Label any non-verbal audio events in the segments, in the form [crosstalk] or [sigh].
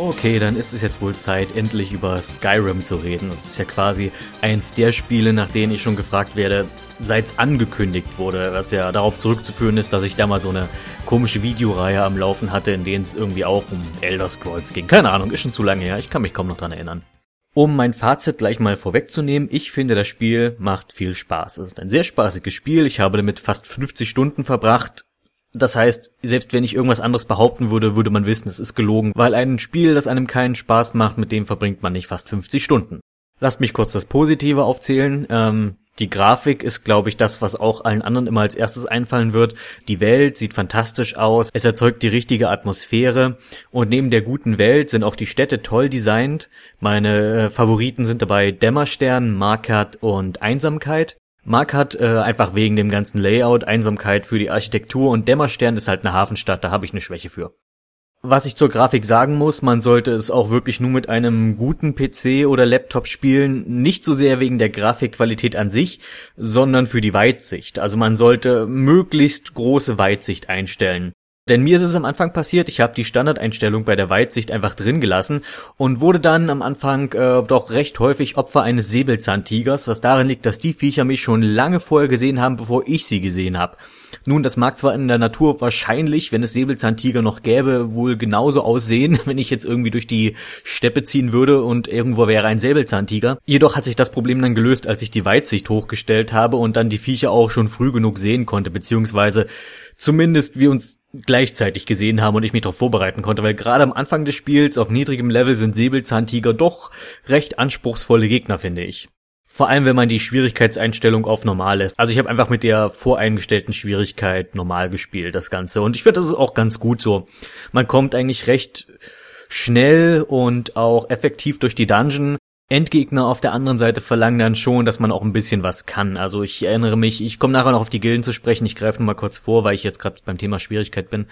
Okay, dann ist es jetzt wohl Zeit, endlich über Skyrim zu reden. Das ist ja quasi eins der Spiele, nach denen ich schon gefragt werde, seit es angekündigt wurde, was ja darauf zurückzuführen ist, dass ich da mal so eine komische Videoreihe am Laufen hatte, in denen es irgendwie auch um Elder Scrolls ging. Keine Ahnung, ist schon zu lange her, ich kann mich kaum noch dran erinnern. Um mein Fazit gleich mal vorwegzunehmen, ich finde, das Spiel macht viel Spaß. Es ist ein sehr spaßiges Spiel. Ich habe damit fast 50 Stunden verbracht. Das heißt, selbst wenn ich irgendwas anderes behaupten würde, würde man wissen, es ist gelogen, weil ein Spiel, das einem keinen Spaß macht, mit dem verbringt man nicht fast 50 Stunden. Lasst mich kurz das Positive aufzählen. Ähm, die Grafik ist, glaube ich, das, was auch allen anderen immer als erstes einfallen wird. Die Welt sieht fantastisch aus, es erzeugt die richtige Atmosphäre und neben der guten Welt sind auch die Städte toll designt. Meine äh, Favoriten sind dabei Dämmerstern, Markert und Einsamkeit. Mark hat äh, einfach wegen dem ganzen Layout, Einsamkeit für die Architektur und Dämmerstern ist halt eine Hafenstadt, da habe ich eine Schwäche für. Was ich zur Grafik sagen muss, man sollte es auch wirklich nur mit einem guten PC oder Laptop spielen, nicht so sehr wegen der Grafikqualität an sich, sondern für die Weitsicht. Also man sollte möglichst große Weitsicht einstellen. Denn mir ist es am Anfang passiert, ich habe die Standardeinstellung bei der Weitsicht einfach drin gelassen und wurde dann am Anfang äh, doch recht häufig Opfer eines Säbelzahntigers, was darin liegt, dass die Viecher mich schon lange vorher gesehen haben, bevor ich sie gesehen habe. Nun, das mag zwar in der Natur wahrscheinlich, wenn es Säbelzahntiger noch gäbe, wohl genauso aussehen, [laughs] wenn ich jetzt irgendwie durch die Steppe ziehen würde und irgendwo wäre ein Säbelzahntiger. Jedoch hat sich das Problem dann gelöst, als ich die Weitsicht hochgestellt habe und dann die Viecher auch schon früh genug sehen konnte, beziehungsweise zumindest wir uns gleichzeitig gesehen haben und ich mich darauf vorbereiten konnte, weil gerade am Anfang des Spiels auf niedrigem Level sind Säbelzahntiger doch recht anspruchsvolle Gegner, finde ich. Vor allem, wenn man die Schwierigkeitseinstellung auf normal lässt. Also ich habe einfach mit der voreingestellten Schwierigkeit normal gespielt, das Ganze. Und ich finde, das ist auch ganz gut so. Man kommt eigentlich recht schnell und auch effektiv durch die Dungeon. Endgegner auf der anderen Seite verlangen dann schon, dass man auch ein bisschen was kann. Also ich erinnere mich, ich komme nachher noch auf die Gilden zu sprechen, ich greife nur mal kurz vor, weil ich jetzt gerade beim Thema Schwierigkeit bin.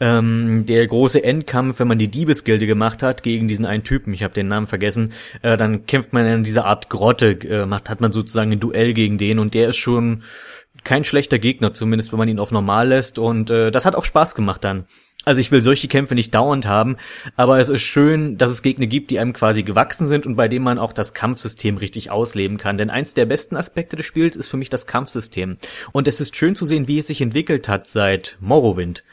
Ähm, der große Endkampf, wenn man die Diebesgilde gemacht hat gegen diesen einen Typen, ich habe den Namen vergessen, äh, dann kämpft man in dieser Art Grotte, äh, macht, hat man sozusagen ein Duell gegen den und der ist schon kein schlechter Gegner, zumindest wenn man ihn auf normal lässt und äh, das hat auch Spaß gemacht dann. Also ich will solche Kämpfe nicht dauernd haben, aber es ist schön, dass es Gegner gibt, die einem quasi gewachsen sind und bei denen man auch das Kampfsystem richtig ausleben kann. Denn eins der besten Aspekte des Spiels ist für mich das Kampfsystem. Und es ist schön zu sehen, wie es sich entwickelt hat seit Morrowind.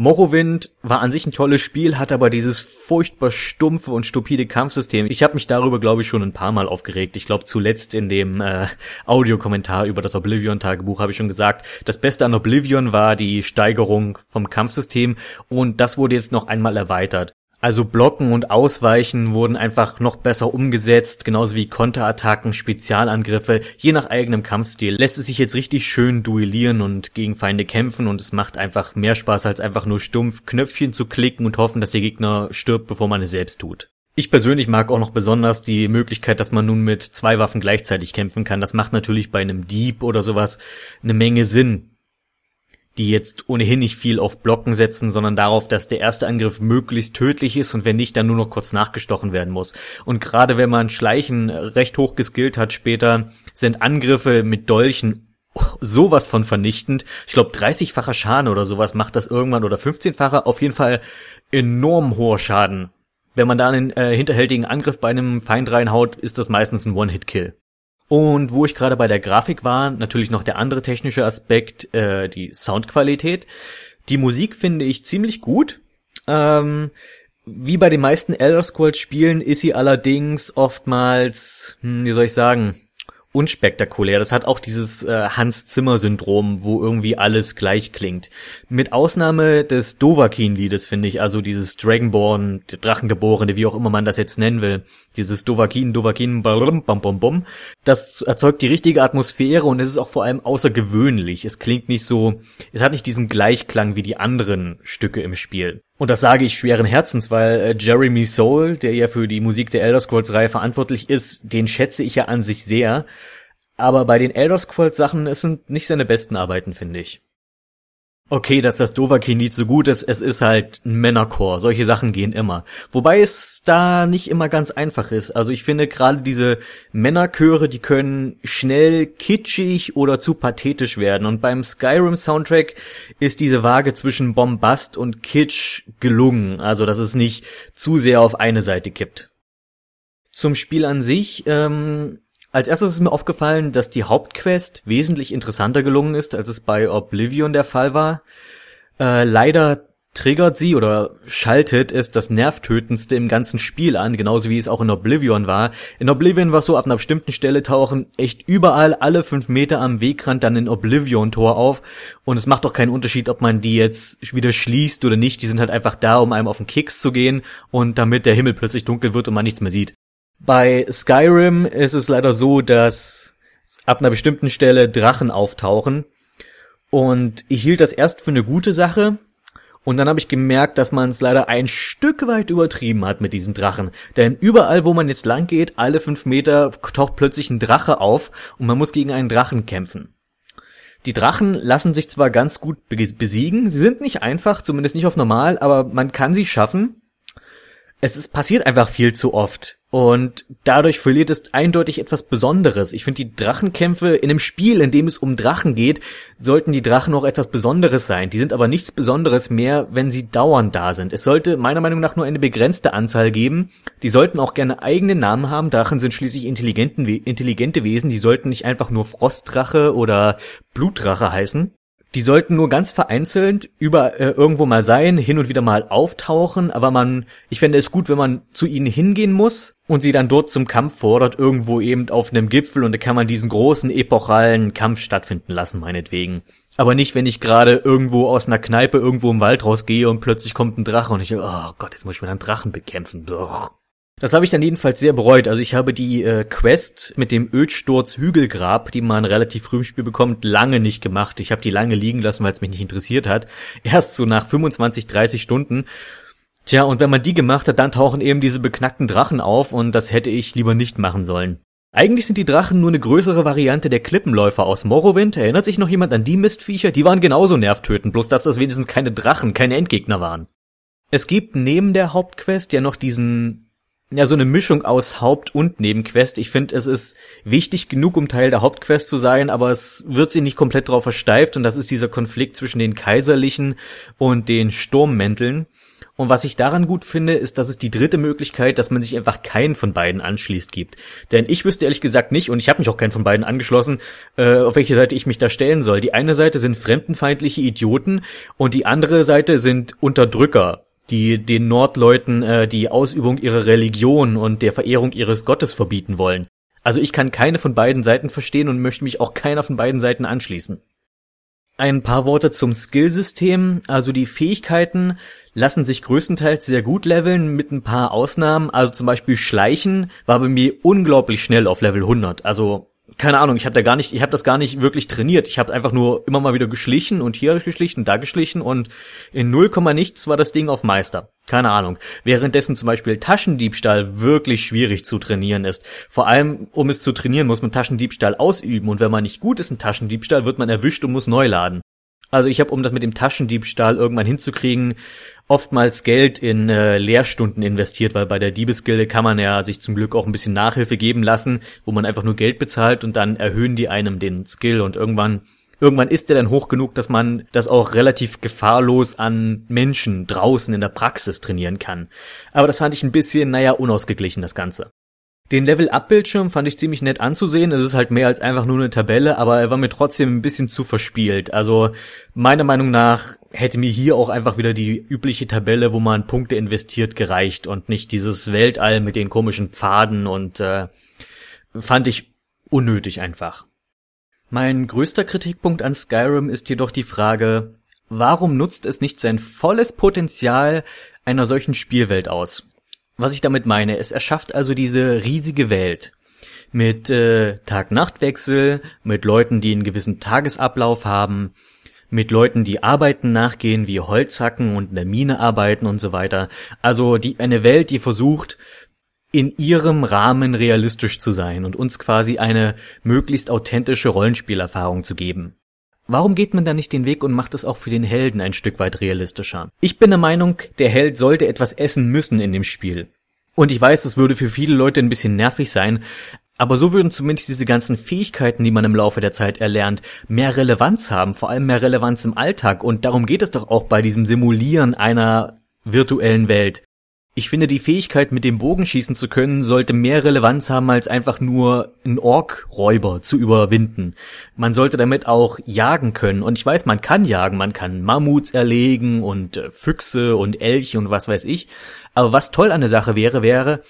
Morrowind war an sich ein tolles Spiel, hat aber dieses furchtbar stumpfe und stupide Kampfsystem. Ich habe mich darüber, glaube ich, schon ein paar Mal aufgeregt. Ich glaube, zuletzt in dem äh, Audiokommentar über das Oblivion-Tagebuch habe ich schon gesagt, das Beste an Oblivion war die Steigerung vom Kampfsystem und das wurde jetzt noch einmal erweitert. Also Blocken und Ausweichen wurden einfach noch besser umgesetzt, genauso wie Konterattacken, Spezialangriffe. Je nach eigenem Kampfstil lässt es sich jetzt richtig schön duellieren und gegen Feinde kämpfen und es macht einfach mehr Spaß als einfach nur stumpf Knöpfchen zu klicken und hoffen, dass der Gegner stirbt, bevor man es selbst tut. Ich persönlich mag auch noch besonders die Möglichkeit, dass man nun mit zwei Waffen gleichzeitig kämpfen kann. Das macht natürlich bei einem Dieb oder sowas eine Menge Sinn die jetzt ohnehin nicht viel auf Blocken setzen, sondern darauf, dass der erste Angriff möglichst tödlich ist und wenn nicht, dann nur noch kurz nachgestochen werden muss. Und gerade wenn man Schleichen recht hoch geskillt hat später, sind Angriffe mit Dolchen sowas von vernichtend. Ich glaube, 30-facher Schaden oder sowas macht das irgendwann oder 15-facher. Auf jeden Fall enorm hoher Schaden. Wenn man da einen äh, hinterhältigen Angriff bei einem Feind reinhaut, ist das meistens ein One-Hit-Kill. Und wo ich gerade bei der Grafik war, natürlich noch der andere technische Aspekt, äh, die Soundqualität. Die Musik finde ich ziemlich gut. Ähm, wie bei den meisten Elder Scrolls Spielen ist sie allerdings oftmals, hm, wie soll ich sagen, unspektakulär. Das hat auch dieses äh, Hans-Zimmer-Syndrom, wo irgendwie alles gleich klingt. Mit Ausnahme des Dovahkiin-Liedes, finde ich, also dieses Dragonborn, der Drachengeborene, wie auch immer man das jetzt nennen will, dieses Dovahkiin, Dovahkiin, bam, bam, bam, bam, das erzeugt die richtige Atmosphäre und es ist auch vor allem außergewöhnlich. Es klingt nicht so, es hat nicht diesen Gleichklang wie die anderen Stücke im Spiel. Und das sage ich schweren Herzens, weil äh, Jeremy Soule, der ja für die Musik der Elder Scrolls Reihe verantwortlich ist, den schätze ich ja an sich sehr. Aber bei den Elder Scrolls Sachen, es sind nicht seine besten Arbeiten, finde ich. Okay, dass das Dovahkiin so gut ist, es ist halt ein Männerchor. Solche Sachen gehen immer. Wobei es da nicht immer ganz einfach ist. Also ich finde gerade diese Männerchöre, die können schnell kitschig oder zu pathetisch werden. Und beim Skyrim Soundtrack ist diese Waage zwischen Bombast und Kitsch gelungen. Also dass es nicht zu sehr auf eine Seite kippt. Zum Spiel an sich, ähm, als erstes ist mir aufgefallen, dass die Hauptquest wesentlich interessanter gelungen ist, als es bei Oblivion der Fall war. Äh, leider triggert sie oder schaltet es das Nervtötendste im ganzen Spiel an, genauso wie es auch in Oblivion war. In Oblivion war so, ab einer bestimmten Stelle tauchen echt überall alle fünf Meter am Wegrand dann ein Oblivion-Tor auf und es macht doch keinen Unterschied, ob man die jetzt wieder schließt oder nicht, die sind halt einfach da, um einem auf den Keks zu gehen und damit der Himmel plötzlich dunkel wird und man nichts mehr sieht. Bei Skyrim ist es leider so, dass ab einer bestimmten Stelle Drachen auftauchen. Und ich hielt das erst für eine gute Sache. Und dann habe ich gemerkt, dass man es leider ein Stück weit übertrieben hat mit diesen Drachen. Denn überall, wo man jetzt lang geht, alle fünf Meter taucht plötzlich ein Drache auf und man muss gegen einen Drachen kämpfen. Die Drachen lassen sich zwar ganz gut besiegen, sie sind nicht einfach, zumindest nicht auf normal, aber man kann sie schaffen es ist, passiert einfach viel zu oft. Und dadurch verliert es eindeutig etwas Besonderes. Ich finde, die Drachenkämpfe in einem Spiel, in dem es um Drachen geht, sollten die Drachen auch etwas Besonderes sein. Die sind aber nichts Besonderes mehr, wenn sie dauernd da sind. Es sollte meiner Meinung nach nur eine begrenzte Anzahl geben. Die sollten auch gerne eigene Namen haben. Drachen sind schließlich intelligente Wesen. Die sollten nicht einfach nur Frostdrache oder Blutdrache heißen. Die sollten nur ganz vereinzelt über äh, irgendwo mal sein, hin und wieder mal auftauchen, aber man, ich fände es gut, wenn man zu ihnen hingehen muss und sie dann dort zum Kampf fordert, irgendwo eben auf einem Gipfel und da kann man diesen großen epochalen Kampf stattfinden lassen, meinetwegen. Aber nicht, wenn ich gerade irgendwo aus einer Kneipe irgendwo im Wald rausgehe und plötzlich kommt ein Drache und ich, oh Gott, jetzt muss ich mir einen Drachen bekämpfen. Doch. Das habe ich dann jedenfalls sehr bereut. Also ich habe die äh, Quest mit dem Ödsturz Hügelgrab, die man relativ früh im Spiel bekommt, lange nicht gemacht. Ich habe die lange liegen lassen, weil es mich nicht interessiert hat. Erst so nach 25, 30 Stunden. Tja, und wenn man die gemacht hat, dann tauchen eben diese beknackten Drachen auf und das hätte ich lieber nicht machen sollen. Eigentlich sind die Drachen nur eine größere Variante der Klippenläufer aus Morrowind. Erinnert sich noch jemand an die Mistviecher? Die waren genauso nervtötend, bloß dass das wenigstens keine Drachen, keine Endgegner waren. Es gibt neben der Hauptquest ja noch diesen ja so eine Mischung aus Haupt- und Nebenquest. Ich finde, es ist wichtig genug, um Teil der Hauptquest zu sein, aber es wird sie nicht komplett drauf versteift und das ist dieser Konflikt zwischen den Kaiserlichen und den Sturmmänteln. Und was ich daran gut finde, ist, dass es die dritte Möglichkeit, dass man sich einfach keinen von beiden anschließt, gibt. Denn ich wüsste ehrlich gesagt nicht, und ich habe mich auch keinen von beiden angeschlossen, äh, auf welche Seite ich mich da stellen soll. Die eine Seite sind fremdenfeindliche Idioten und die andere Seite sind Unterdrücker die den Nordleuten äh, die Ausübung ihrer Religion und der Verehrung ihres Gottes verbieten wollen. Also ich kann keine von beiden Seiten verstehen und möchte mich auch keiner von beiden Seiten anschließen. Ein paar Worte zum Skillsystem. Also die Fähigkeiten lassen sich größtenteils sehr gut leveln mit ein paar Ausnahmen. Also zum Beispiel Schleichen war bei mir unglaublich schnell auf Level 100. Also keine Ahnung, ich habe da gar nicht, ich habe das gar nicht wirklich trainiert. Ich habe einfach nur immer mal wieder geschlichen und hier geschlichen, da geschlichen und in null Komma nichts war das Ding auf Meister. Keine Ahnung. Währenddessen zum Beispiel Taschendiebstahl wirklich schwierig zu trainieren ist. Vor allem, um es zu trainieren, muss man Taschendiebstahl ausüben und wenn man nicht gut ist in Taschendiebstahl, wird man erwischt und muss neu laden. Also ich habe, um das mit dem Taschendiebstahl irgendwann hinzukriegen, oftmals Geld in äh, Lehrstunden investiert, weil bei der Diebesgilde kann man ja sich zum Glück auch ein bisschen Nachhilfe geben lassen, wo man einfach nur Geld bezahlt und dann erhöhen die einem den Skill und irgendwann irgendwann ist der dann hoch genug, dass man das auch relativ gefahrlos an Menschen draußen in der Praxis trainieren kann. Aber das fand ich ein bisschen, naja, unausgeglichen, das Ganze. Den Level-Up-Bildschirm fand ich ziemlich nett anzusehen. Es ist halt mehr als einfach nur eine Tabelle, aber er war mir trotzdem ein bisschen zu verspielt. Also meiner Meinung nach hätte mir hier auch einfach wieder die übliche Tabelle, wo man Punkte investiert, gereicht und nicht dieses Weltall mit den komischen Pfaden und äh, fand ich unnötig einfach. Mein größter Kritikpunkt an Skyrim ist jedoch die Frage, warum nutzt es nicht sein volles Potenzial einer solchen Spielwelt aus? Was ich damit meine, es erschafft also diese riesige Welt mit äh, Tag-Nacht-Wechsel, mit Leuten, die einen gewissen Tagesablauf haben, mit Leuten, die Arbeiten nachgehen, wie Holzhacken und in der Mine arbeiten und so weiter. Also die eine Welt, die versucht, in ihrem Rahmen realistisch zu sein und uns quasi eine möglichst authentische Rollenspielerfahrung zu geben. Warum geht man da nicht den Weg und macht es auch für den Helden ein Stück weit realistischer? Ich bin der Meinung, der Held sollte etwas essen müssen in dem Spiel. Und ich weiß, das würde für viele Leute ein bisschen nervig sein, aber so würden zumindest diese ganzen Fähigkeiten, die man im Laufe der Zeit erlernt, mehr Relevanz haben, vor allem mehr Relevanz im Alltag. Und darum geht es doch auch bei diesem Simulieren einer virtuellen Welt. Ich finde, die Fähigkeit, mit dem Bogen schießen zu können, sollte mehr Relevanz haben, als einfach nur einen Ork-Räuber zu überwinden. Man sollte damit auch jagen können. Und ich weiß, man kann jagen, man kann Mammuts erlegen und äh, Füchse und Elche und was weiß ich. Aber was toll an der Sache wäre, wäre,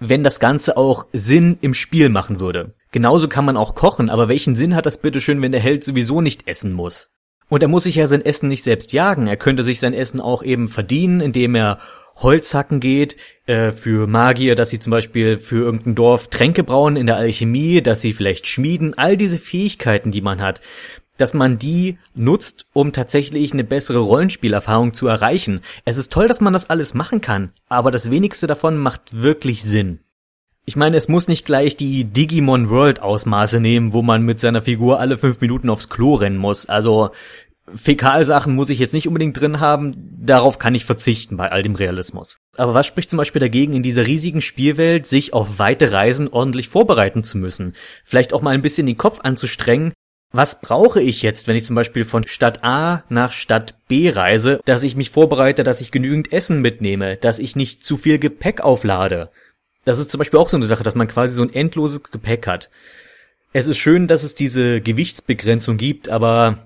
wenn das Ganze auch Sinn im Spiel machen würde. Genauso kann man auch kochen, aber welchen Sinn hat das bitteschön, wenn der Held sowieso nicht essen muss? Und er muss sich ja sein Essen nicht selbst jagen, er könnte sich sein Essen auch eben verdienen, indem er Holzhacken geht, äh, für Magier, dass sie zum Beispiel für irgendein Dorf Tränke brauen in der Alchemie, dass sie vielleicht schmieden, all diese Fähigkeiten, die man hat, dass man die nutzt, um tatsächlich eine bessere Rollenspielerfahrung zu erreichen. Es ist toll, dass man das alles machen kann, aber das wenigste davon macht wirklich Sinn. Ich meine, es muss nicht gleich die Digimon World Ausmaße nehmen, wo man mit seiner Figur alle fünf Minuten aufs Klo rennen muss. Also Fäkalsachen muss ich jetzt nicht unbedingt drin haben, darauf kann ich verzichten bei all dem Realismus. Aber was spricht zum Beispiel dagegen, in dieser riesigen Spielwelt sich auf weite Reisen ordentlich vorbereiten zu müssen? Vielleicht auch mal ein bisschen den Kopf anzustrengen, was brauche ich jetzt, wenn ich zum Beispiel von Stadt A nach Stadt B reise, dass ich mich vorbereite, dass ich genügend Essen mitnehme, dass ich nicht zu viel Gepäck auflade? Das ist zum Beispiel auch so eine Sache, dass man quasi so ein endloses Gepäck hat. Es ist schön, dass es diese Gewichtsbegrenzung gibt, aber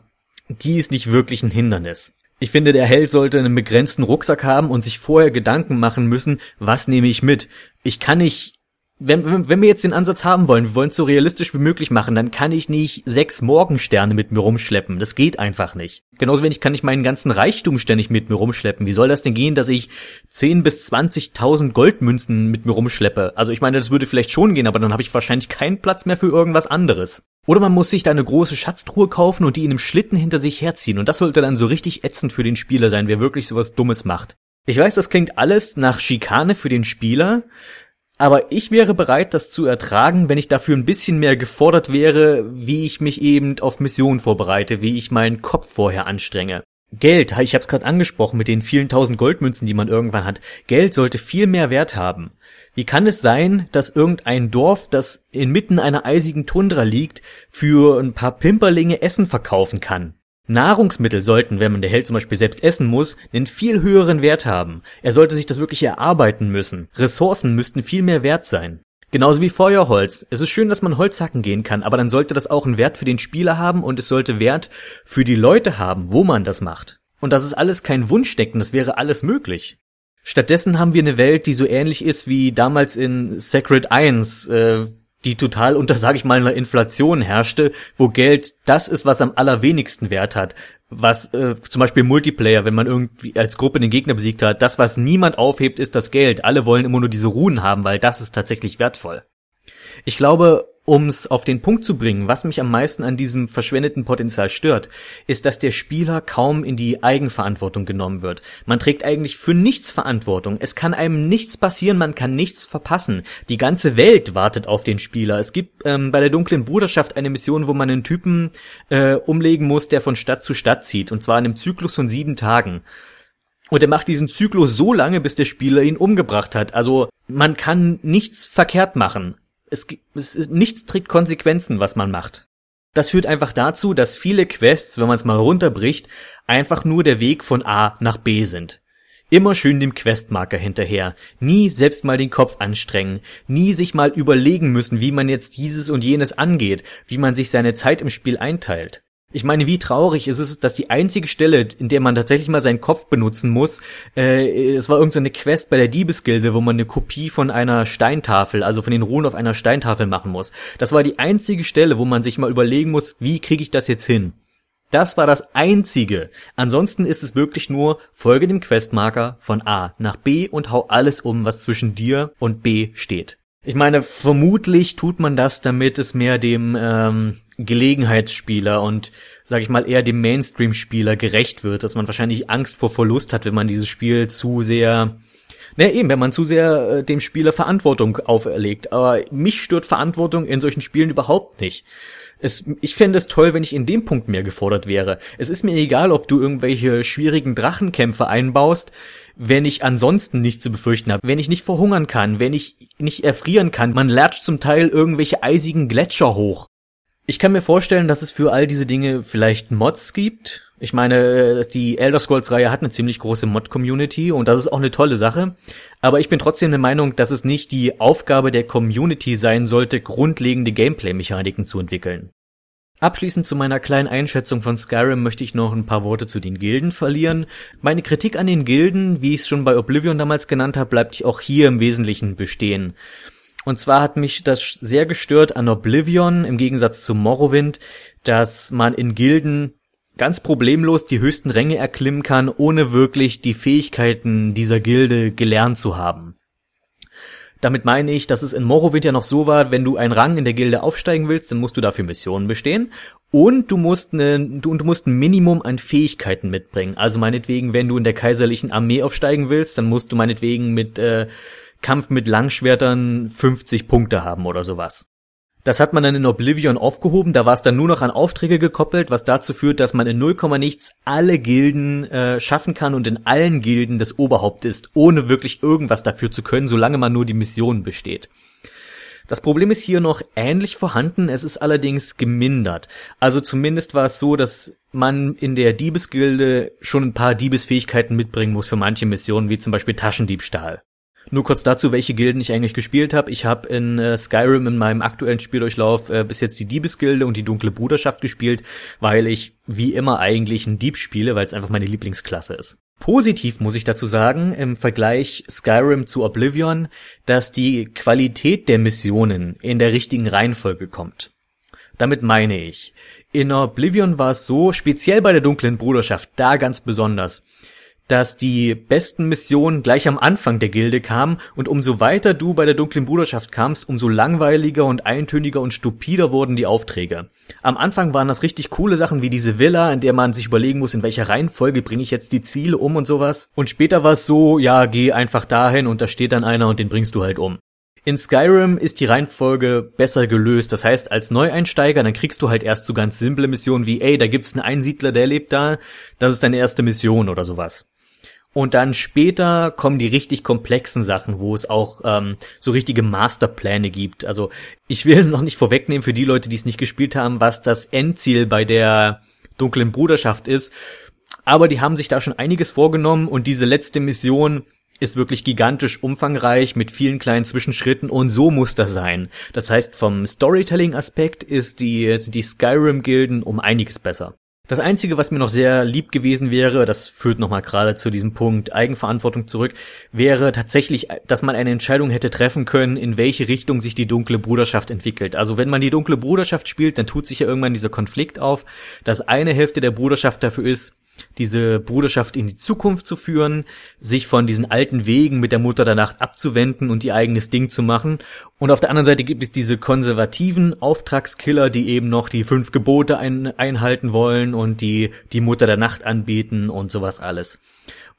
die ist nicht wirklich ein Hindernis. Ich finde, der Held sollte einen begrenzten Rucksack haben und sich vorher Gedanken machen müssen, was nehme ich mit. Ich kann nicht wenn, wenn wir jetzt den Ansatz haben wollen, wir wollen es so realistisch wie möglich machen, dann kann ich nicht sechs Morgensterne mit mir rumschleppen. Das geht einfach nicht. Genauso wenig kann ich meinen ganzen Reichtum ständig mit mir rumschleppen. Wie soll das denn gehen, dass ich zehn bis zwanzigtausend Goldmünzen mit mir rumschleppe? Also ich meine, das würde vielleicht schon gehen, aber dann habe ich wahrscheinlich keinen Platz mehr für irgendwas anderes. Oder man muss sich da eine große Schatztruhe kaufen und die in einem Schlitten hinter sich herziehen. Und das sollte dann so richtig ätzend für den Spieler sein, wer wirklich sowas Dummes macht. Ich weiß, das klingt alles nach Schikane für den Spieler, aber ich wäre bereit, das zu ertragen, wenn ich dafür ein bisschen mehr gefordert wäre, wie ich mich eben auf Missionen vorbereite, wie ich meinen Kopf vorher anstrenge. Geld, ich habe es gerade angesprochen mit den vielen tausend Goldmünzen, die man irgendwann hat. Geld sollte viel mehr Wert haben. Wie kann es sein, dass irgendein Dorf, das inmitten einer eisigen Tundra liegt, für ein paar Pimperlinge Essen verkaufen kann? Nahrungsmittel sollten, wenn man der Held zum Beispiel selbst essen muss, einen viel höheren Wert haben. Er sollte sich das wirklich erarbeiten müssen. Ressourcen müssten viel mehr wert sein. Genauso wie Feuerholz. Es ist schön, dass man Holz hacken gehen kann, aber dann sollte das auch einen Wert für den Spieler haben und es sollte Wert für die Leute haben, wo man das macht. Und das ist alles kein Wunschdecken, das wäre alles möglich. Stattdessen haben wir eine Welt, die so ähnlich ist wie damals in Sacred 1, äh, die total unter, [laughs] sag ich mal, einer Inflation herrschte, wo Geld das ist, was am allerwenigsten Wert hat. Was äh, zum Beispiel Multiplayer, wenn man irgendwie als Gruppe den Gegner besiegt hat, das, was niemand aufhebt, ist das Geld. Alle wollen immer nur diese Ruhen haben, weil das ist tatsächlich wertvoll. Ich glaube, um es auf den Punkt zu bringen, was mich am meisten an diesem verschwendeten Potenzial stört, ist, dass der Spieler kaum in die Eigenverantwortung genommen wird. Man trägt eigentlich für nichts Verantwortung. Es kann einem nichts passieren, man kann nichts verpassen. Die ganze Welt wartet auf den Spieler. Es gibt ähm, bei der dunklen Bruderschaft eine Mission, wo man einen Typen äh, umlegen muss, der von Stadt zu Stadt zieht, und zwar in einem Zyklus von sieben Tagen. Und er macht diesen Zyklus so lange, bis der Spieler ihn umgebracht hat. Also man kann nichts verkehrt machen es, es ist, nichts trägt Konsequenzen, was man macht. Das führt einfach dazu, dass viele Quests, wenn man es mal runterbricht, einfach nur der Weg von A nach B sind. Immer schön dem Questmarker hinterher, nie selbst mal den Kopf anstrengen, nie sich mal überlegen müssen, wie man jetzt dieses und jenes angeht, wie man sich seine Zeit im Spiel einteilt. Ich meine, wie traurig ist es, dass die einzige Stelle, in der man tatsächlich mal seinen Kopf benutzen muss, äh, es war irgendeine so Quest bei der Diebesgilde, wo man eine Kopie von einer Steintafel, also von den Ruhen auf einer Steintafel machen muss. Das war die einzige Stelle, wo man sich mal überlegen muss, wie kriege ich das jetzt hin? Das war das einzige. Ansonsten ist es wirklich nur, folge dem Questmarker von A nach B und hau alles um, was zwischen dir und B steht. Ich meine, vermutlich tut man das, damit es mehr dem ähm, Gelegenheitsspieler und, sag ich mal, eher dem Mainstream-Spieler gerecht wird, dass man wahrscheinlich Angst vor Verlust hat, wenn man dieses Spiel zu sehr, na eben, wenn man zu sehr äh, dem Spieler Verantwortung auferlegt. Aber mich stört Verantwortung in solchen Spielen überhaupt nicht. Es, ich fände es toll, wenn ich in dem Punkt mehr gefordert wäre. Es ist mir egal, ob du irgendwelche schwierigen Drachenkämpfe einbaust, wenn ich ansonsten nichts zu befürchten habe, wenn ich nicht verhungern kann, wenn ich nicht erfrieren kann. Man latscht zum Teil irgendwelche eisigen Gletscher hoch. Ich kann mir vorstellen, dass es für all diese Dinge vielleicht Mods gibt. Ich meine, die Elder Scrolls Reihe hat eine ziemlich große Mod-Community und das ist auch eine tolle Sache. Aber ich bin trotzdem der Meinung, dass es nicht die Aufgabe der Community sein sollte, grundlegende Gameplay-Mechaniken zu entwickeln. Abschließend zu meiner kleinen Einschätzung von Skyrim möchte ich noch ein paar Worte zu den Gilden verlieren. Meine Kritik an den Gilden, wie ich es schon bei Oblivion damals genannt habe, bleibt auch hier im Wesentlichen bestehen. Und zwar hat mich das sehr gestört an Oblivion im Gegensatz zu Morrowind, dass man in Gilden ganz problemlos die höchsten Ränge erklimmen kann, ohne wirklich die Fähigkeiten dieser Gilde gelernt zu haben. Damit meine ich, dass es in Morrowind ja noch so war, wenn du einen Rang in der Gilde aufsteigen willst, dann musst du dafür Missionen bestehen und du musst eine, du, du musst ein Minimum an Fähigkeiten mitbringen. Also meinetwegen, wenn du in der kaiserlichen Armee aufsteigen willst, dann musst du meinetwegen mit äh, Kampf mit Langschwertern 50 Punkte haben oder sowas. Das hat man dann in Oblivion aufgehoben, da war es dann nur noch an Aufträge gekoppelt, was dazu führt, dass man in 0, nichts alle Gilden äh, schaffen kann und in allen Gilden das Oberhaupt ist, ohne wirklich irgendwas dafür zu können, solange man nur die Mission besteht. Das Problem ist hier noch ähnlich vorhanden, es ist allerdings gemindert. Also zumindest war es so, dass man in der Diebesgilde schon ein paar Diebesfähigkeiten mitbringen muss für manche Missionen, wie zum Beispiel Taschendiebstahl. Nur kurz dazu, welche Gilden ich eigentlich gespielt habe. Ich habe in äh, Skyrim in meinem aktuellen Spieldurchlauf äh, bis jetzt die Diebesgilde und die dunkle Bruderschaft gespielt, weil ich wie immer eigentlich einen Dieb spiele, weil es einfach meine Lieblingsklasse ist. Positiv muss ich dazu sagen, im Vergleich Skyrim zu Oblivion, dass die Qualität der Missionen in der richtigen Reihenfolge kommt. Damit meine ich, in Oblivion war es so, speziell bei der dunklen Bruderschaft, da ganz besonders, dass die besten Missionen gleich am Anfang der Gilde kamen und umso weiter du bei der dunklen Bruderschaft kamst, umso langweiliger und eintöniger und stupider wurden die Aufträge. Am Anfang waren das richtig coole Sachen wie diese Villa, in der man sich überlegen muss, in welcher Reihenfolge bringe ich jetzt die Ziele um und sowas. Und später war es so, ja, geh einfach dahin und da steht dann einer und den bringst du halt um. In Skyrim ist die Reihenfolge besser gelöst. Das heißt, als Neueinsteiger, dann kriegst du halt erst so ganz simple Missionen wie, ey, da gibt's einen Einsiedler, der lebt da, das ist deine erste Mission oder sowas. Und dann später kommen die richtig komplexen Sachen, wo es auch ähm, so richtige Masterpläne gibt. Also ich will [laughs] noch nicht vorwegnehmen für die Leute, die es nicht gespielt haben, was das Endziel bei der dunklen Bruderschaft ist. Aber die haben sich da schon einiges vorgenommen und diese letzte Mission ist wirklich gigantisch umfangreich mit vielen kleinen Zwischenschritten und so muss das sein. Das heißt, vom Storytelling-Aspekt ist die, sind die Skyrim-Gilden um einiges besser. Das Einzige, was mir noch sehr lieb gewesen wäre, das führt nochmal gerade zu diesem Punkt Eigenverantwortung zurück, wäre tatsächlich, dass man eine Entscheidung hätte treffen können, in welche Richtung sich die dunkle Bruderschaft entwickelt. Also wenn man die dunkle Bruderschaft spielt, dann tut sich ja irgendwann dieser Konflikt auf, dass eine Hälfte der Bruderschaft dafür ist, diese Bruderschaft in die Zukunft zu führen, sich von diesen alten Wegen mit der Mutter der Nacht abzuwenden und ihr eigenes Ding zu machen. Und auf der anderen Seite gibt es diese konservativen Auftragskiller, die eben noch die fünf Gebote ein einhalten wollen und die die Mutter der Nacht anbieten und sowas alles.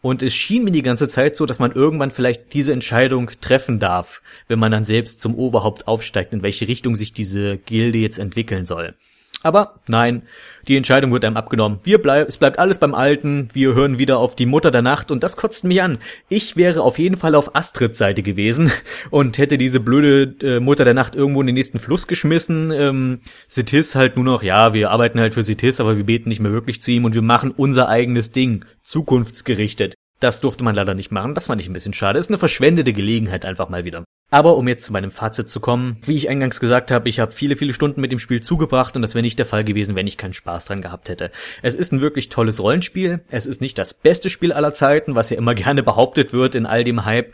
Und es schien mir die ganze Zeit so, dass man irgendwann vielleicht diese Entscheidung treffen darf, wenn man dann selbst zum Oberhaupt aufsteigt, in welche Richtung sich diese Gilde jetzt entwickeln soll. Aber nein, die Entscheidung wird einem abgenommen. Wir bleib, es bleibt alles beim Alten. Wir hören wieder auf die Mutter der Nacht und das kotzt mich an. Ich wäre auf jeden Fall auf Astrids Seite gewesen [laughs] und hätte diese blöde äh, Mutter der Nacht irgendwo in den nächsten Fluss geschmissen. Ähm, Sitis halt nur noch, ja, wir arbeiten halt für Sitis, aber wir beten nicht mehr wirklich zu ihm und wir machen unser eigenes Ding, zukunftsgerichtet. Das durfte man leider nicht machen. Das fand ich ein bisschen schade. Ist eine verschwendete Gelegenheit einfach mal wieder. Aber um jetzt zu meinem Fazit zu kommen, wie ich eingangs gesagt habe, ich habe viele, viele Stunden mit dem Spiel zugebracht und das wäre nicht der Fall gewesen, wenn ich keinen Spaß dran gehabt hätte. Es ist ein wirklich tolles Rollenspiel. Es ist nicht das beste Spiel aller Zeiten, was ja immer [laughs] gerne behauptet wird in all dem Hype.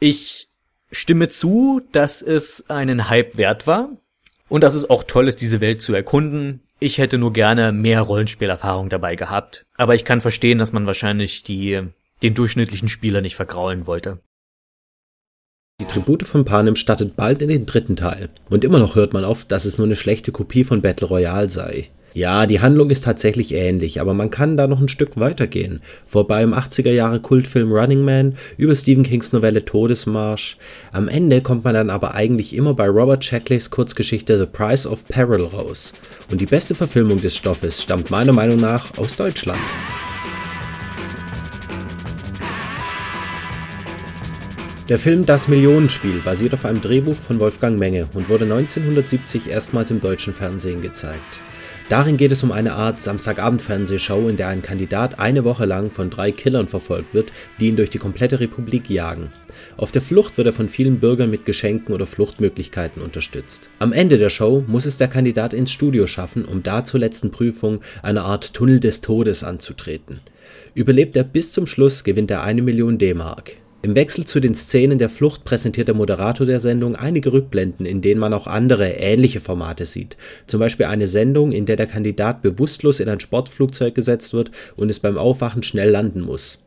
Ich stimme zu, dass es einen Hype wert war und dass es auch toll ist, diese Welt zu erkunden. Ich hätte nur gerne mehr Rollenspielerfahrung dabei gehabt. Aber ich kann verstehen, dass man wahrscheinlich die den durchschnittlichen Spieler nicht vergraulen wollte. Die Tribute von Panem startet bald in den dritten Teil und immer noch hört man oft, dass es nur eine schlechte Kopie von Battle Royale sei. Ja, die Handlung ist tatsächlich ähnlich, aber man kann da noch ein Stück weitergehen. Vorbei im 80er Jahre Kultfilm Running Man, über Stephen Kings Novelle Todesmarsch. Am Ende kommt man dann aber eigentlich immer bei Robert Shackleys Kurzgeschichte The Price of Peril raus. Und die beste Verfilmung des Stoffes stammt meiner Meinung nach aus Deutschland. Der Film Das Millionenspiel basiert auf einem Drehbuch von Wolfgang Menge und wurde 1970 erstmals im deutschen Fernsehen gezeigt. Darin geht es um eine Art Samstagabend-Fernsehshow, in der ein Kandidat eine Woche lang von drei Killern verfolgt wird, die ihn durch die komplette Republik jagen. Auf der Flucht wird er von vielen Bürgern mit Geschenken oder Fluchtmöglichkeiten unterstützt. Am Ende der Show muss es der Kandidat ins Studio schaffen, um da zur letzten Prüfung eine Art Tunnel des Todes anzutreten. Überlebt er bis zum Schluss, gewinnt er eine Million D-Mark. Im Wechsel zu den Szenen der Flucht präsentiert der Moderator der Sendung einige Rückblenden, in denen man auch andere ähnliche Formate sieht. Zum Beispiel eine Sendung, in der der Kandidat bewusstlos in ein Sportflugzeug gesetzt wird und es beim Aufwachen schnell landen muss.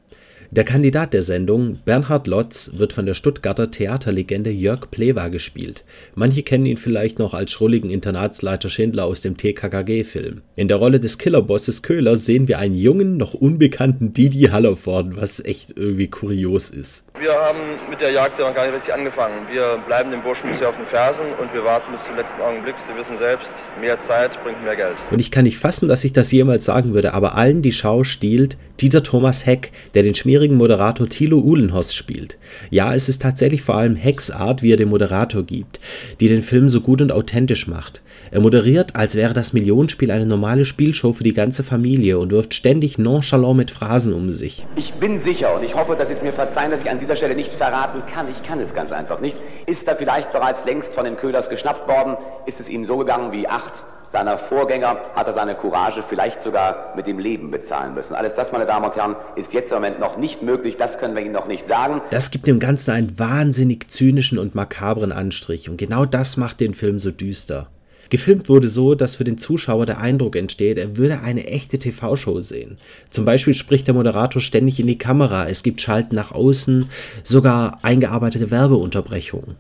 Der Kandidat der Sendung, Bernhard Lotz, wird von der Stuttgarter Theaterlegende Jörg Plewa gespielt. Manche kennen ihn vielleicht noch als schrulligen Internatsleiter Schindler aus dem TKKG-Film. In der Rolle des Killerbosses Köhler sehen wir einen jungen, noch unbekannten Didi Hallervorden, was echt irgendwie kurios ist. Wir haben mit der Jagd ja noch gar nicht richtig angefangen. Wir bleiben dem Burschen bisher auf den Fersen und wir warten bis zum letzten Augenblick. Sie wissen selbst, mehr Zeit bringt mehr Geld. Und ich kann nicht fassen, dass ich das jemals sagen würde, aber allen die Schau stiehlt Dieter Thomas Heck, der den schmierigen Moderator Thilo Uhlenhorst spielt. Ja, es ist tatsächlich vor allem Hecks Art, wie er den Moderator gibt, die den Film so gut und authentisch macht. Er moderiert, als wäre das Millionenspiel eine normale Spielshow für die ganze Familie und wirft ständig nonchalant mit Phrasen um sich. Ich bin sicher und ich hoffe, dass Sie es mir verzeihen, dass ich an dieser Stelle nicht verraten kann. Ich kann es ganz einfach nicht. Ist er vielleicht bereits längst von den Köhlers geschnappt worden? Ist es ihm so gegangen wie acht seiner Vorgänger? Hat er seine Courage vielleicht sogar mit dem Leben bezahlen müssen? Alles das, meine Damen und Herren, ist jetzt im Moment noch nicht möglich. Das können wir Ihnen noch nicht sagen. Das gibt dem Ganzen einen wahnsinnig zynischen und makabren Anstrich und genau das macht den Film so düster. Gefilmt wurde so, dass für den Zuschauer der Eindruck entsteht, er würde eine echte TV-Show sehen. Zum Beispiel spricht der Moderator ständig in die Kamera, es gibt Schalten nach außen, sogar eingearbeitete Werbeunterbrechungen.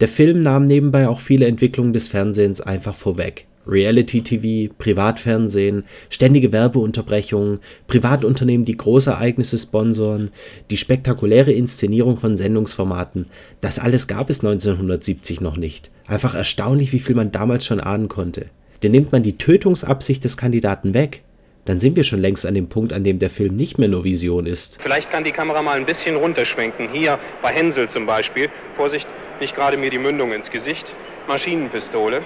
Der Film nahm nebenbei auch viele Entwicklungen des Fernsehens einfach vorweg. Reality-TV, Privatfernsehen, ständige Werbeunterbrechungen, Privatunternehmen, die große Ereignisse sponsoren, die spektakuläre Inszenierung von Sendungsformaten, das alles gab es 1970 noch nicht. Einfach erstaunlich, wie viel man damals schon ahnen konnte. Denn nimmt man die Tötungsabsicht des Kandidaten weg, dann sind wir schon längst an dem Punkt, an dem der Film nicht mehr nur Vision ist. Vielleicht kann die Kamera mal ein bisschen runterschwenken. Hier bei Hänsel zum Beispiel. Vorsicht, nicht gerade mir die Mündung ins Gesicht. Maschinenpistole.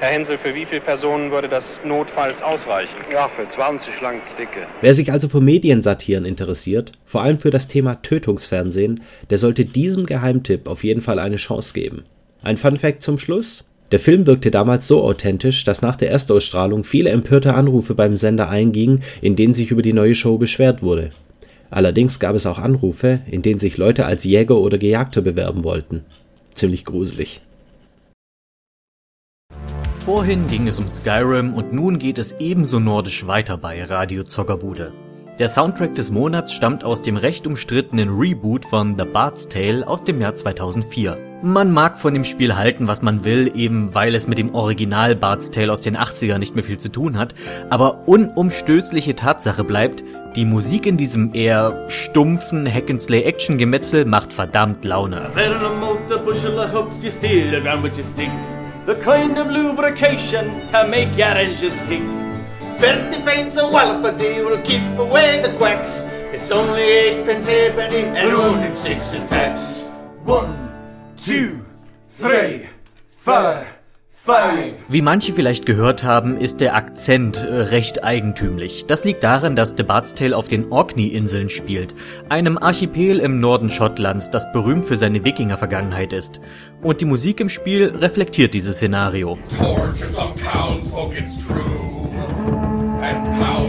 Herr Hensel, für wie viele Personen würde das notfalls ausreichen? Ja, für 20 lang dicke. Wer sich also für Mediensatiren interessiert, vor allem für das Thema Tötungsfernsehen, der sollte diesem Geheimtipp auf jeden Fall eine Chance geben. Ein Fun Fact zum Schluss. Der Film wirkte damals so authentisch, dass nach der Erstausstrahlung viele empörte Anrufe beim Sender eingingen, in denen sich über die neue Show beschwert wurde. Allerdings gab es auch Anrufe, in denen sich Leute als Jäger oder Gejagter bewerben wollten. Ziemlich gruselig. Vorhin ging es um Skyrim und nun geht es ebenso nordisch weiter bei Radio Zockerbude. Der Soundtrack des Monats stammt aus dem recht umstrittenen Reboot von The Bard's Tale aus dem Jahr 2004. Man mag von dem Spiel halten, was man will, eben weil es mit dem Original Bard's Tale aus den 80er nicht mehr viel zu tun hat, aber unumstößliche Tatsache bleibt, die Musik in diesem eher stumpfen Hack-and-Slay-Action-Gemetzel macht verdammt Laune. The kind of lubrication to make your engines tick. Thirty pence a wallopity will keep away the quacks. It's only eight pence halfpenny and only six in tax. One, two, three, four. Wie manche vielleicht gehört haben, ist der Akzent äh, recht eigentümlich. Das liegt daran, dass The Bard's Tale auf den Orkney-Inseln spielt, einem Archipel im Norden Schottlands, das berühmt für seine Wikinger-Vergangenheit ist. Und die Musik im Spiel reflektiert dieses Szenario. Torches of townsfolk, it's true. And pounded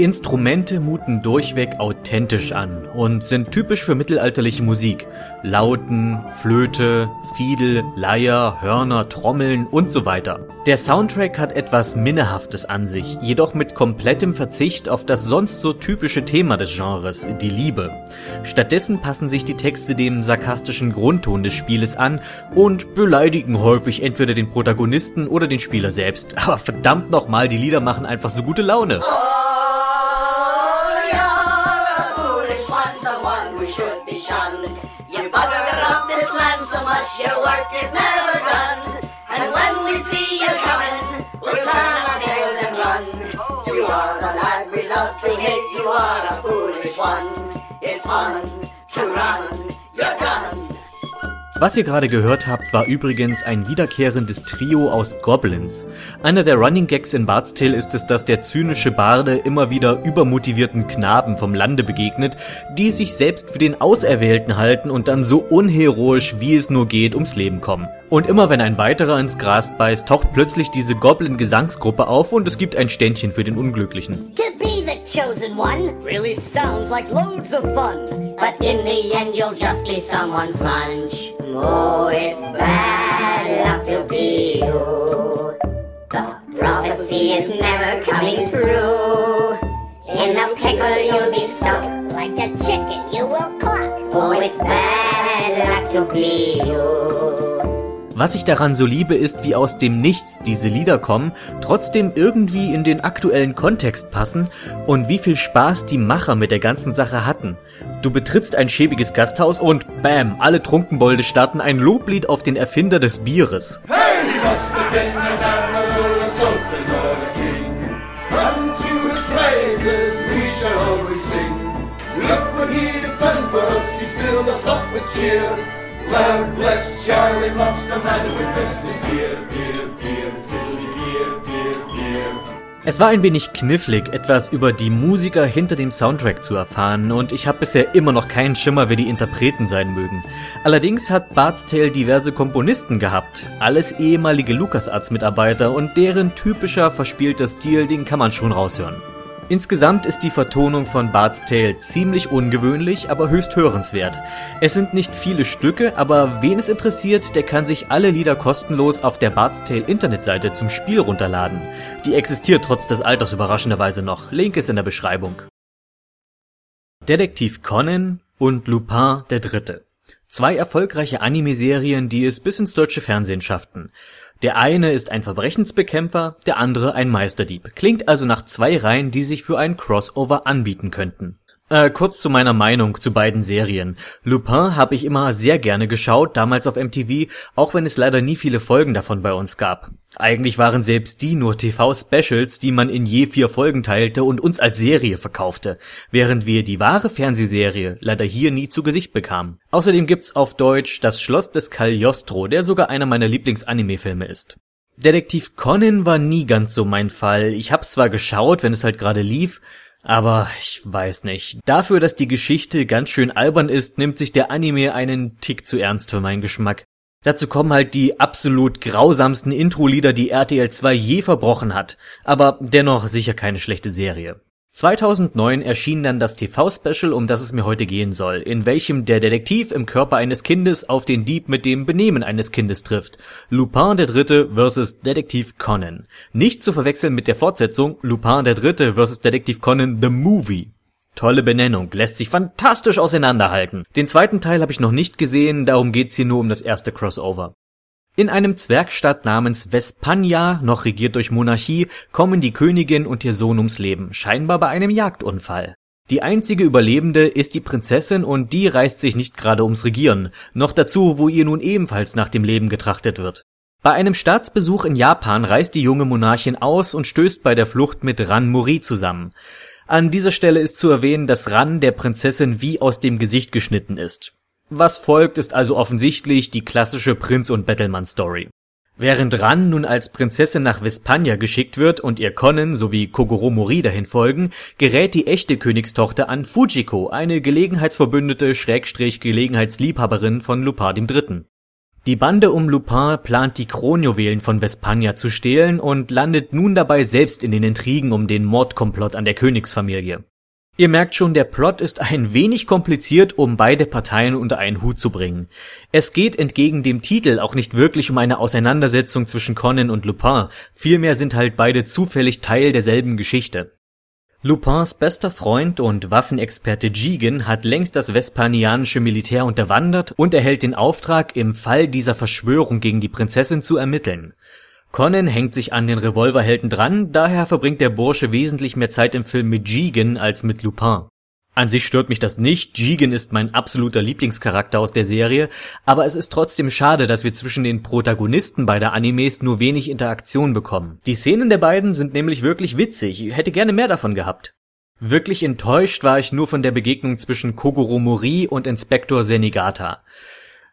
Die Instrumente muten durchweg authentisch an und sind typisch für mittelalterliche Musik. Lauten, Flöte, Fiedel, Leier, Hörner, Trommeln und so weiter. Der Soundtrack hat etwas Minnehaftes an sich, jedoch mit komplettem Verzicht auf das sonst so typische Thema des Genres, die Liebe. Stattdessen passen sich die Texte dem sarkastischen Grundton des Spieles an und beleidigen häufig entweder den Protagonisten oder den Spieler selbst. Aber verdammt nochmal, die Lieder machen einfach so gute Laune. Your work is never done. And when we see you coming, we'll turn our tails and run. You are the lad we love to hate, you are a foolish one. It's fun to run. Was ihr gerade gehört habt, war übrigens ein wiederkehrendes Trio aus Goblins. Einer der Running Gags in Bard's Tale ist es, dass der zynische Barde immer wieder übermotivierten Knaben vom Lande begegnet, die sich selbst für den Auserwählten halten und dann so unheroisch wie es nur geht ums Leben kommen. Und immer wenn ein weiterer ins Gras beißt, taucht plötzlich diese Goblin-Gesangsgruppe auf und es gibt ein Ständchen für den Unglücklichen. To be the chosen one really sounds like loads of fun, but in the end you'll just be someone's lunch. Oh, it's bad luck to be you. The prophecy is never coming true. In a pickle you'll be stuck. Like a chicken you will cluck. Oh, it's bad luck to be you. Was ich daran so liebe, ist, wie aus dem Nichts diese Lieder kommen, trotzdem irgendwie in den aktuellen Kontext passen und wie viel Spaß die Macher mit der ganzen Sache hatten. Du betrittst ein schäbiges Gasthaus und bam, alle Trunkenbolde starten ein Loblied auf den Erfinder des Bieres. Hey, Look what he's done for us, he's still a stop with cheer. Lord bless Charlie come and we invented beer, beer, beer, beer, beer, beer. Es war ein wenig knifflig, etwas über die Musiker hinter dem Soundtrack zu erfahren und ich habe bisher immer noch keinen Schimmer, wer die Interpreten sein mögen. Allerdings hat Bart's Tale diverse Komponisten gehabt, alles ehemalige LucasArts-Mitarbeiter und deren typischer verspielter Stil, den kann man schon raushören. Insgesamt ist die Vertonung von Bart's Tale ziemlich ungewöhnlich, aber höchst hörenswert. Es sind nicht viele Stücke, aber wen es interessiert, der kann sich alle Lieder kostenlos auf der Bart's Tale Internetseite zum Spiel runterladen. Die existiert trotz des Alters überraschenderweise noch. Link ist in der Beschreibung. Detektiv Conan und Lupin der Dritte. Zwei erfolgreiche Anime-Serien, die es bis ins deutsche Fernsehen schafften. Der eine ist ein Verbrechensbekämpfer, der andere ein Meisterdieb. Klingt also nach zwei Reihen, die sich für ein Crossover anbieten könnten. Äh, kurz zu meiner Meinung zu beiden Serien. Lupin habe ich immer sehr gerne geschaut, damals auf MTV, auch wenn es leider nie viele Folgen davon bei uns gab. Eigentlich waren selbst die nur TV-Specials, die man in je vier Folgen teilte und uns als Serie verkaufte, während wir die wahre Fernsehserie leider hier nie zu Gesicht bekamen. Außerdem gibt's auf Deutsch das Schloss des Cagliostro, der sogar einer meiner Lieblings-Anime-Filme ist. Detektiv Conan war nie ganz so mein Fall. Ich hab's zwar geschaut, wenn es halt gerade lief, aber ich weiß nicht. Dafür, dass die Geschichte ganz schön albern ist, nimmt sich der Anime einen Tick zu ernst für meinen Geschmack. Dazu kommen halt die absolut grausamsten Intro-Lieder, die RTL 2 je verbrochen hat, aber dennoch sicher keine schlechte Serie. 2009 erschien dann das TV-Special, um das es mir heute gehen soll, in welchem der Detektiv im Körper eines Kindes auf den Dieb mit dem Benehmen eines Kindes trifft. Lupin der Dritte vs. Detektiv Conan. Nicht zu verwechseln mit der Fortsetzung Lupin der Dritte vs. Detektiv Conan the Movie. Tolle Benennung, lässt sich fantastisch auseinanderhalten. Den zweiten Teil habe ich noch nicht gesehen, darum geht's hier nur um das erste Crossover. In einem Zwergstadt namens Vespania, noch regiert durch Monarchie, kommen die Königin und ihr Sohn ums Leben, scheinbar bei einem Jagdunfall. Die einzige Überlebende ist die Prinzessin und die reißt sich nicht gerade ums Regieren, noch dazu, wo ihr nun ebenfalls nach dem Leben getrachtet wird. Bei einem Staatsbesuch in Japan reist die junge Monarchin aus und stößt bei der Flucht mit Ran Mori zusammen. An dieser Stelle ist zu erwähnen, dass Ran der Prinzessin wie aus dem Gesicht geschnitten ist. Was folgt, ist also offensichtlich die klassische Prinz- und Bettelmann-Story. Während Ran nun als Prinzessin nach Vespania geschickt wird und ihr Conan sowie Kogoro Mori dahin folgen, gerät die echte Königstochter an Fujiko, eine Gelegenheitsverbündete Schrägstrich Gelegenheitsliebhaberin von Lupin III. Die Bande um Lupin plant die Kronjuwelen von Vespania zu stehlen und landet nun dabei selbst in den Intrigen um den Mordkomplott an der Königsfamilie. Ihr merkt schon, der Plot ist ein wenig kompliziert, um beide Parteien unter einen Hut zu bringen. Es geht entgegen dem Titel auch nicht wirklich um eine Auseinandersetzung zwischen Conan und Lupin, vielmehr sind halt beide zufällig Teil derselben Geschichte. Lupins bester Freund und Waffenexperte Jigen hat längst das vespanianische Militär unterwandert und erhält den Auftrag, im Fall dieser Verschwörung gegen die Prinzessin zu ermitteln. Conan hängt sich an den Revolverhelden dran, daher verbringt der Bursche wesentlich mehr Zeit im Film mit Jigen als mit Lupin. An sich stört mich das nicht, Jigen ist mein absoluter Lieblingscharakter aus der Serie, aber es ist trotzdem schade, dass wir zwischen den Protagonisten beider Animes nur wenig Interaktion bekommen. Die Szenen der beiden sind nämlich wirklich witzig, ich hätte gerne mehr davon gehabt. Wirklich enttäuscht war ich nur von der Begegnung zwischen Kogoro Mori und Inspektor Senigata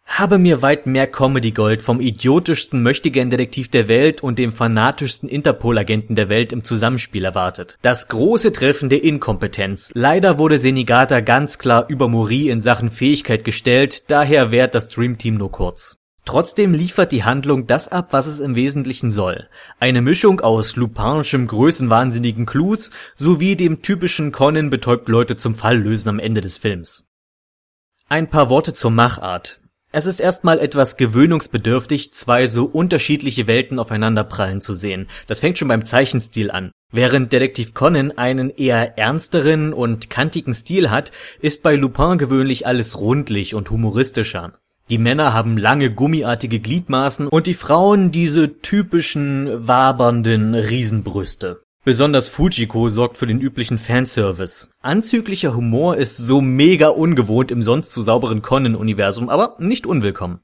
habe mir weit mehr Comedy-Gold vom idiotischsten Möchtegern-Detektiv der Welt und dem fanatischsten Interpol-Agenten der Welt im Zusammenspiel erwartet. Das große Treffen der Inkompetenz. Leider wurde Senigata ganz klar über Mori in Sachen Fähigkeit gestellt, daher währt das Dream Team nur kurz. Trotzdem liefert die Handlung das ab, was es im Wesentlichen soll. Eine Mischung aus lupinischem größenwahnsinnigen Clues sowie dem typischen Conan betäubt Leute zum Fall lösen am Ende des Films. Ein paar Worte zur Machart. Es ist erstmal etwas gewöhnungsbedürftig, zwei so unterschiedliche Welten aufeinanderprallen zu sehen. Das fängt schon beim Zeichenstil an. Während Detektiv Conan einen eher ernsteren und kantigen Stil hat, ist bei Lupin gewöhnlich alles rundlich und humoristischer. Die Männer haben lange gummiartige Gliedmaßen und die Frauen diese typischen wabernden Riesenbrüste. Besonders Fujiko sorgt für den üblichen Fanservice. Anzüglicher Humor ist so mega ungewohnt im sonst zu sauberen Conan-Universum, aber nicht unwillkommen.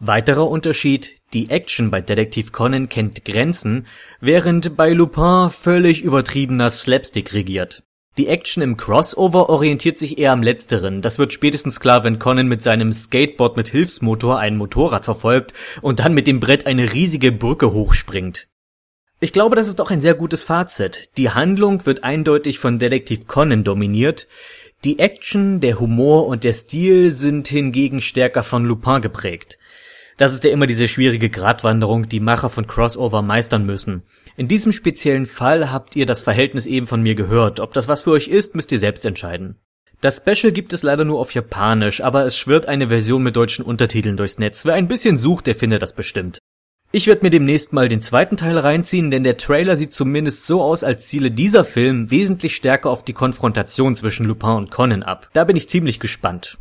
Weiterer Unterschied, die Action bei Detektiv Conan kennt Grenzen, während bei Lupin völlig übertriebener Slapstick regiert. Die Action im Crossover orientiert sich eher am letzteren. Das wird spätestens klar, wenn Conan mit seinem Skateboard mit Hilfsmotor ein Motorrad verfolgt und dann mit dem Brett eine riesige Brücke hochspringt. Ich glaube, das ist auch ein sehr gutes Fazit. Die Handlung wird eindeutig von Detektiv Conan dominiert. Die Action, der Humor und der Stil sind hingegen stärker von Lupin geprägt. Das ist ja immer diese schwierige Gratwanderung, die Macher von Crossover meistern müssen. In diesem speziellen Fall habt ihr das Verhältnis eben von mir gehört. Ob das was für euch ist, müsst ihr selbst entscheiden. Das Special gibt es leider nur auf Japanisch, aber es schwirrt eine Version mit deutschen Untertiteln durchs Netz. Wer ein bisschen sucht, der findet das bestimmt. Ich werde mir demnächst mal den zweiten Teil reinziehen, denn der Trailer sieht zumindest so aus, als ziele dieser Film wesentlich stärker auf die Konfrontation zwischen Lupin und Conan ab. Da bin ich ziemlich gespannt.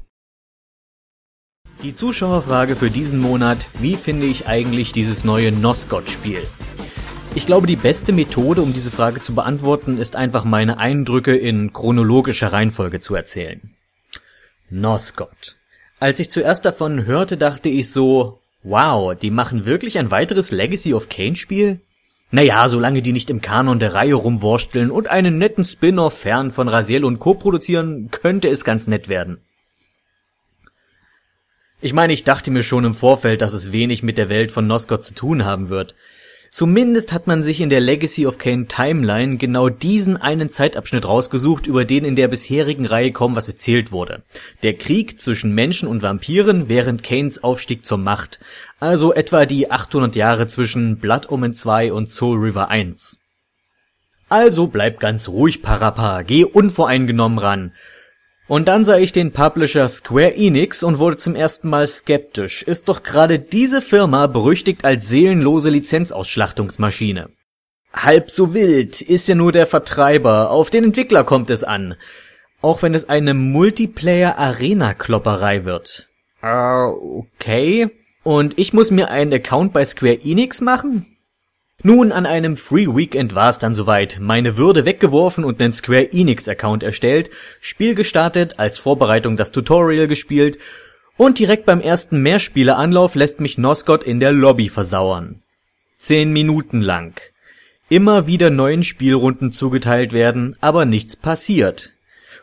Die Zuschauerfrage für diesen Monat, wie finde ich eigentlich dieses neue Noscott-Spiel? Ich glaube, die beste Methode, um diese Frage zu beantworten, ist einfach meine Eindrücke in chronologischer Reihenfolge zu erzählen. Noscott. Als ich zuerst davon hörte, dachte ich so, Wow, die machen wirklich ein weiteres Legacy of Kane Spiel? Naja, solange die nicht im Kanon der Reihe rumwursteln und einen netten Spin-off fern von Raziel und Co. produzieren, könnte es ganz nett werden. Ich meine, ich dachte mir schon im Vorfeld, dass es wenig mit der Welt von Noscott zu tun haben wird. Zumindest hat man sich in der Legacy of Kane Timeline genau diesen einen Zeitabschnitt rausgesucht, über den in der bisherigen Reihe kaum was erzählt wurde. Der Krieg zwischen Menschen und Vampiren während Kanes Aufstieg zur Macht. Also etwa die 800 Jahre zwischen Blood Omen 2 und Soul River 1. Also bleib ganz ruhig, Parappa, geh unvoreingenommen ran. Und dann sah ich den Publisher Square Enix und wurde zum ersten Mal skeptisch. Ist doch gerade diese Firma berüchtigt als seelenlose Lizenzausschlachtungsmaschine. Halb so wild ist ja nur der Vertreiber, auf den Entwickler kommt es an. Auch wenn es eine Multiplayer-Arena-Klopperei wird. Äh, okay. Und ich muss mir einen Account bei Square Enix machen? Nun, an einem Free Weekend war es dann soweit. Meine Würde weggeworfen und nen Square Enix Account erstellt, Spiel gestartet, als Vorbereitung das Tutorial gespielt und direkt beim ersten Mehrspieleranlauf lässt mich Noscott in der Lobby versauern. Zehn Minuten lang. Immer wieder neuen Spielrunden zugeteilt werden, aber nichts passiert.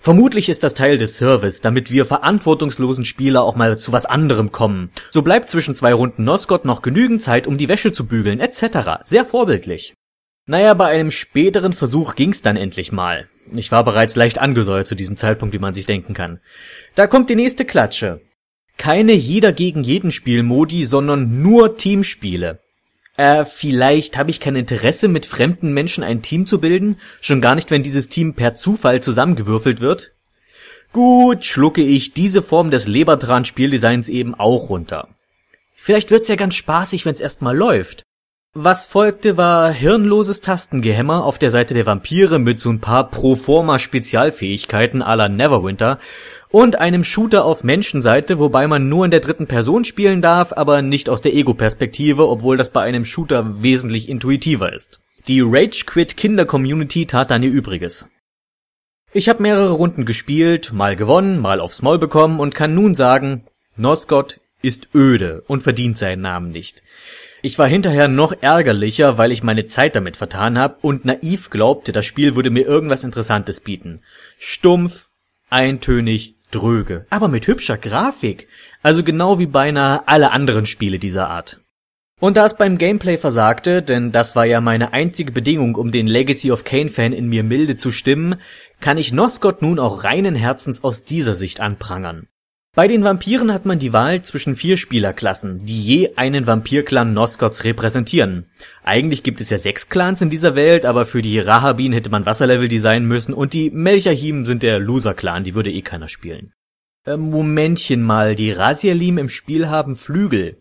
Vermutlich ist das Teil des Service, damit wir verantwortungslosen Spieler auch mal zu was anderem kommen. So bleibt zwischen zwei Runden Noscott noch genügend Zeit, um die Wäsche zu bügeln, etc. Sehr vorbildlich. Naja, bei einem späteren Versuch ging's dann endlich mal. Ich war bereits leicht angesäuert zu diesem Zeitpunkt, wie man sich denken kann. Da kommt die nächste Klatsche. Keine jeder gegen jeden Spielmodi, sondern nur Teamspiele. Äh, vielleicht habe ich kein Interesse, mit fremden Menschen ein Team zu bilden, schon gar nicht, wenn dieses Team per Zufall zusammengewürfelt wird. Gut, schlucke ich diese Form des Lebertran-Spieldesigns eben auch runter. Vielleicht wird's ja ganz spaßig, wenn's erstmal läuft. Was folgte, war hirnloses Tastengehämmer auf der Seite der Vampire mit so ein paar Proforma-Spezialfähigkeiten à la Neverwinter und einem Shooter auf Menschenseite, wobei man nur in der dritten Person spielen darf, aber nicht aus der Ego-Perspektive, obwohl das bei einem Shooter wesentlich intuitiver ist. Die Rage Quit Kinder Community tat dann ihr Übriges. Ich habe mehrere Runden gespielt, mal gewonnen, mal aufs Maul bekommen und kann nun sagen, Noscott ist öde und verdient seinen Namen nicht. Ich war hinterher noch ärgerlicher, weil ich meine Zeit damit vertan habe und naiv glaubte, das Spiel würde mir irgendwas Interessantes bieten. Stumpf, eintönig, dröge, aber mit hübscher Grafik, also genau wie beinahe alle anderen Spiele dieser Art. Und da es beim Gameplay versagte, denn das war ja meine einzige Bedingung, um den Legacy of Kane Fan in mir milde zu stimmen, kann ich Noscott nun auch reinen Herzens aus dieser Sicht anprangern. Bei den Vampiren hat man die Wahl zwischen vier Spielerklassen, die je einen Vampirclan Nosgoths repräsentieren. Eigentlich gibt es ja sechs Clans in dieser Welt, aber für die Rahabin hätte man Wasserlevel designen müssen und die Melchahim sind der Loser-Clan, die würde eh keiner spielen. Äh, Momentchen mal, die Rasialim im Spiel haben Flügel.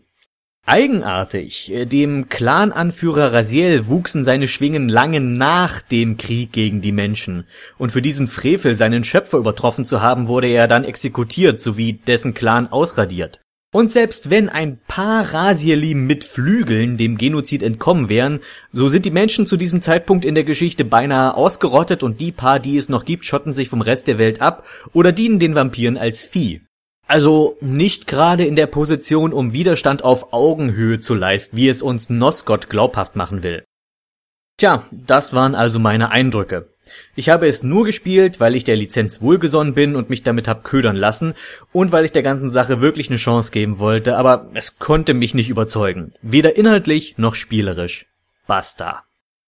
Eigenartig, äh, dem Clan-Anführer Raziel wuchsen seine Schwingen lange nach dem Krieg gegen die Menschen, und für diesen Frevel, seinen Schöpfer übertroffen zu haben, wurde er dann exekutiert sowie dessen Clan ausradiert. Und selbst wenn ein paar Rasielim mit Flügeln dem Genozid entkommen wären, so sind die Menschen zu diesem Zeitpunkt in der Geschichte beinahe ausgerottet und die paar, die es noch gibt, schotten sich vom Rest der Welt ab oder dienen den Vampiren als Vieh. Also nicht gerade in der Position, um Widerstand auf Augenhöhe zu leisten, wie es uns Nosgott glaubhaft machen will. Tja, das waren also meine Eindrücke. Ich habe es nur gespielt, weil ich der Lizenz wohlgesonnen bin und mich damit hab ködern lassen und weil ich der ganzen Sache wirklich eine Chance geben wollte, aber es konnte mich nicht überzeugen. Weder inhaltlich noch spielerisch. Basta.